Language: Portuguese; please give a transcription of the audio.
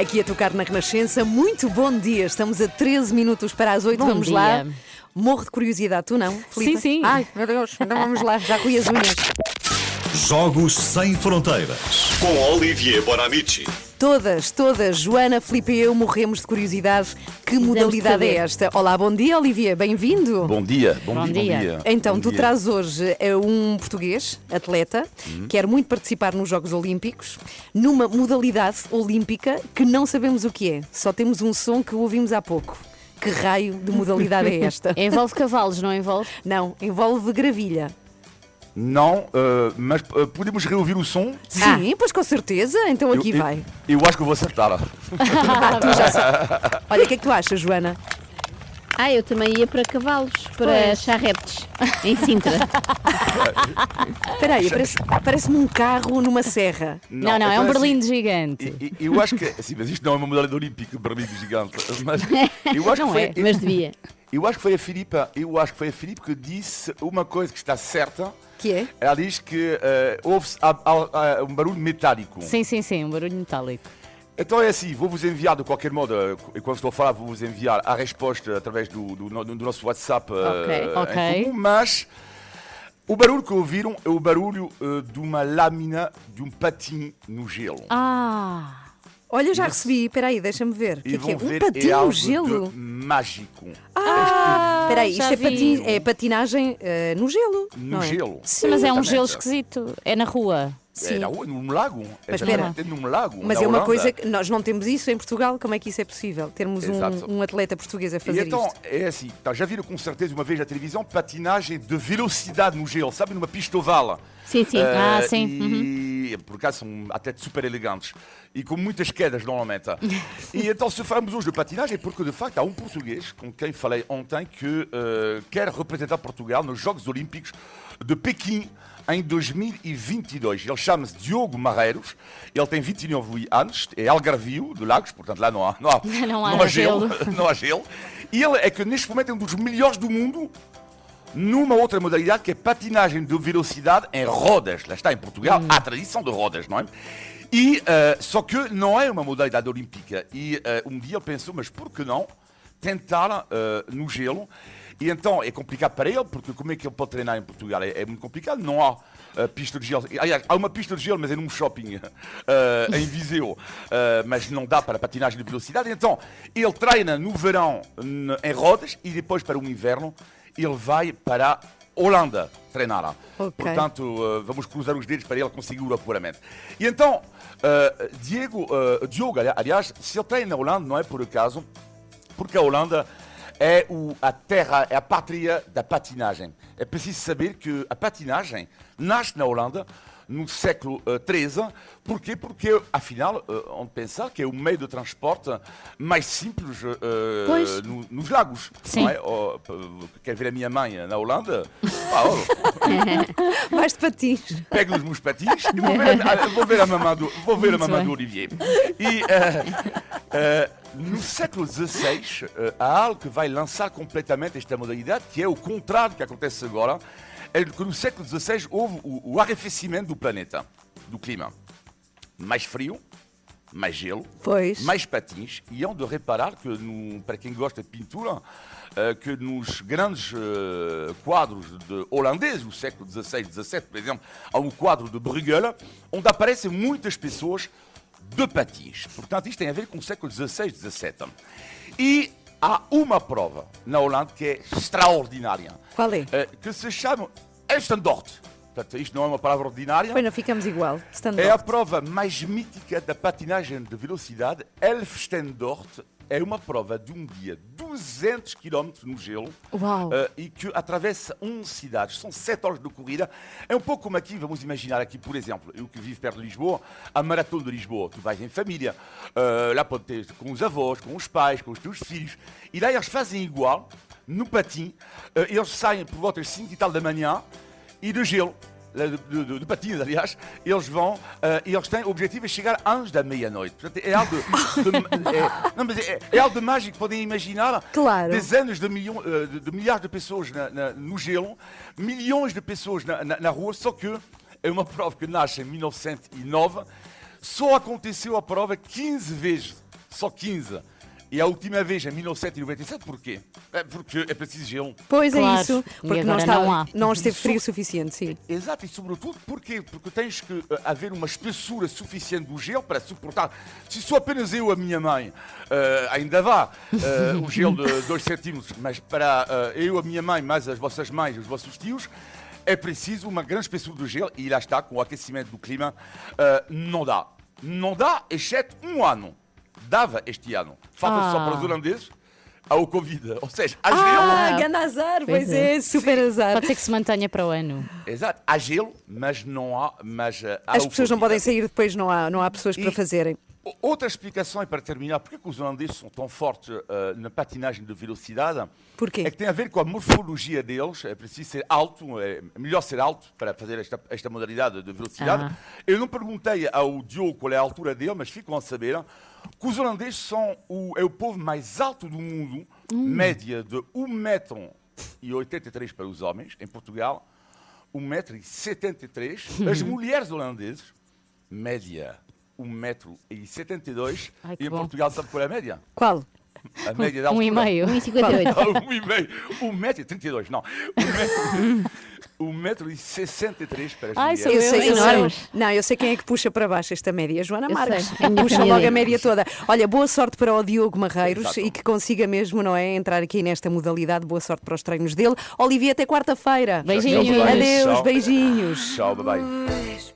Aqui a tocar na Renascença. Muito bom dia. Estamos a 13 minutos para as 8. Bom vamos dia. lá. Morro de curiosidade, tu não? Filipe? Sim, sim. Ai, meu Deus, então vamos lá, já ruí as unhas. Jogos Sem Fronteiras com Olivier Bonamici. Todas, todas, Joana, Filipe e eu morremos de curiosidade. Que modalidade é saber. esta? Olá, bom dia, Olivier, bem-vindo. Bom dia, bom, Bom dia, dia. bom dia. Então, Bom tu dia. trazes hoje eh, um português, atleta, quer muito participar nos Jogos Olímpicos, numa modalidade olímpica que não sabemos o que é. Só temos um som que ouvimos há pouco. Que raio de modalidade é esta? Envolve cavalos, não envolve? Não, envolve gravilha. Não, eh, mas eh, podemos reouvir o som? Sim, pois com certeza. Então aqui eu, eu- vai. Eu, acho que eu vou acertar. Olha, o que é que tu achas, Joana? Ah, eu também ia para cavalos, para charretes, em Sintra. Espera aí, parece- parece-me um carro numa serra. Não, não, é então um assim, berlindo gigante. e- e- Eu acho que. Assim, mas isto não é uma modalidade olímpica, Berlim gigante. Mas eu acho Não que foi, é, eu, Mas devia. Eu acho que foi a Filipa, eu acho que foi a Filipe que disse uma coisa que está certa. Que é? Ela diz que eh, a- a- a- um barulho metálico. Sim, sim, sim, um barulho metálico. Então é assim, vou-vos enviar de qualquer modo, eh, e quando estou a falar, vou-vos enviar a resposta através do, do do nosso WhatsApp eh, Ok. em comum, mas o barulho que ouviram é o barulho eh, de uma lâmina de um patim no gelo. Ah, Olha, eu já recebi. Espera aí, deixa-me ver. O que é que é? Um ver, patinho é algo no gelo? de mágico. Espera aí, já isto é, pati- é patinagem eh, no gelo. No não é? gelo. sim, mas é um gelo esquisito. É na rua. Sim. É na rua, num lago. Mas Exatamente, num lago. Mas é uma Holanda. coisa que nós não temos isso em Portugal. Como é que isso é possível? Termos um, um atleta português a E fazer então, isto? é assim, tá, já viram com certeza uma vez na televisão patinagem de velocidade no gelo, sabe, numa pista oval. Sim, sim. Eh, Ah, sim. E por acaso são atletas super elegantes e com muitas quedas normalmente. e então, se falamos hoje de patinagem, é porque de facto há um português com quem falei ontem que eh, quer representar Portugal nos Jogos Olímpicos de Pequim em 2022. Ele chama-se Diogo Marreiros, ele tem 29 anos, é algarvio de Lagos, portanto lá não há, não há, Não há gelo. gelo. não há gelo. E ele é que neste momento é um dos melhores do mundo numa outra modalidade que é patinagem de velocidade em rodas. Lá está, em Portugal, há tradição de rodas, não é? E, eh, só que não é uma modalidade olímpica. E eh, um dia ele pensou, mas por que não tentar eh, no gelo? E então é complicado para ele, porque como é que ele pode treinar em Portugal? É, é muito complicado, não há eh, pista de gelo. Aliás, há uma pista de gelo, mas é num shopping eh, em Viseu. Eh, mas não dá para patinagem de velocidade. Então ele treina no verão em rodas e depois para o inverno ele vai para a Holanda treinar. Ok. Portanto, eh, vamos cruzar os dedos para ele conseguir o apuramento. E então, eh, Diego, eh, Diogo, ali- aliás, se ele treina na Holanda, não é por acaso, porque a Holanda é o- a terra, é a pátria da patinagem. É preciso saber que a patinagem nasce na Holanda no século XIII. Porquê? Porque, afinal, eh, onde pensar que é o meio de transporte mais simples eh, no- nos lagos. Sim. É? Oh, quer ver a minha mãe na Holanda? Oh, Mais de patins. pego os meus patins e vou ver a, vou ver a mamã do, vou ver a Muito mamã bem. do Olivier. E eh, eh, no século XVI, eh, há algo que vai lançar completamente esta modalidade, que é o contrário do que acontece agora, que no século XVI houve o, o arrefecimento do planeta, do clima. Mais frio, mais gelo, Pois. mais patins. E hão de reparar que, no- para quem gosta de pintura, eh, que nos grandes eh, quadros de holandeses do século XVI, XVII, por exemplo, há um quadro de Bruegel, onde aparecem muitas pessoas de patins. Portanto, isto tem a ver com o século XVI, XVII. E há uma prova na Holanda que é extraordinária, Qual é? eh, que se chama Elstendort. Portanto, isto não é uma palavra ordinária. Pois não ficamos igual. Stand É a prova mais mítica da patinagem de velocidade. Elfstendort é uma prova de um dia, 200 km no gelo, eh, e que atravessa 11 cidades. São 7 horas de corrida. É um pouco como aqui, vamos imaginar aqui, por exemplo, eu que vivo perto de Lisboa, a Maratona de Lisboa. Tu vais em família, eh, lá pode ter com os avós, com os pais, com os teus filhos. E lá eles fazem igual, no patim. Eh, eles saem por volta das 5 e tal da manhã, e do gelo, de, de, de, de patins, aliás, eles vão eh, e eles têm o objetivo de chegar antes da meia-noite. Portanto, é algo de, de- é, não, mas é, é algo mágico, podem imaginar. Claro. Dezenas de, milhão, eh, de, de milhares de pessoas na- na- no gelo, milhões de pessoas na, na, na rua, só que é uma prova que nasce em 1909, só aconteceu a prova 15 vezes só 15. E a última vez, em 1997, porquê? É porque é preciso gelo. Pois Claro. é isso, porque não, está, não há. não esteve frio o suficiente, sim. Exato, e sobretudo porquê? Porque tens que eh, haver uma espessura suficiente do gelo para suportar. Se sou apenas eu, a minha mãe, eh, ainda vá eh, o gelo de 2 centímetros, mas para eh, eu, a minha mãe, mais as vossas mães, os vossos tios, é preciso uma grande espessura do gelo e lá está, com o aquecimento do clima, não dá. Não dá, exceto um ano. Dava este ano. Falta Ah. só para os holandeses ao Covid. Ou seja, há gelo. Ah, grande azar, pois é, é. super azar. Pode ser que se mantenha para o ano. Exato, há gelo, mas não há. Mas, eh, há As pessoas não podem sair depois, não há, não há pessoas para E- fazerem. O- Outra explicação, e para terminar, porque que os holandeses são tão fortes eh, na patinagem de velocidade? Porquê? É que tem a ver com a morfologia deles. É preciso ser alto, é melhor ser alto para fazer esta, esta modalidade de velocidade. Ah. Eu não perguntei ao Diogo qual é a altura dele, mas ficam a saber que os holandeses são o, é o povo mais alto do mundo, média de 1,83m para os homens, em Portugal, 1,73m. As mulheres holandesas, média 1,72m. Ai, que E em bom. Portugal, sabe qual é a média? Qual? A média da Um e altura. meio. 1,58. Ah, um e meio. Um metro e trinta e dois, não. Um metro, um metro e sessenta e três para as Ai, mulheres. Eu sei, eu enormes. sei. Não, eu sei quem é que puxa para baixo esta média. Joana Eu Marques. sei, é Puxa logo a média toda. Olha, boa sorte para o Diogo Marreiros Exato. e que consiga mesmo, não é? Entrar aqui nesta modalidade. Boa sorte para os treinos dele. Olivia, até quarta-feira. Beijinhos. Adeus, beijinhos. Tchau, bye bye.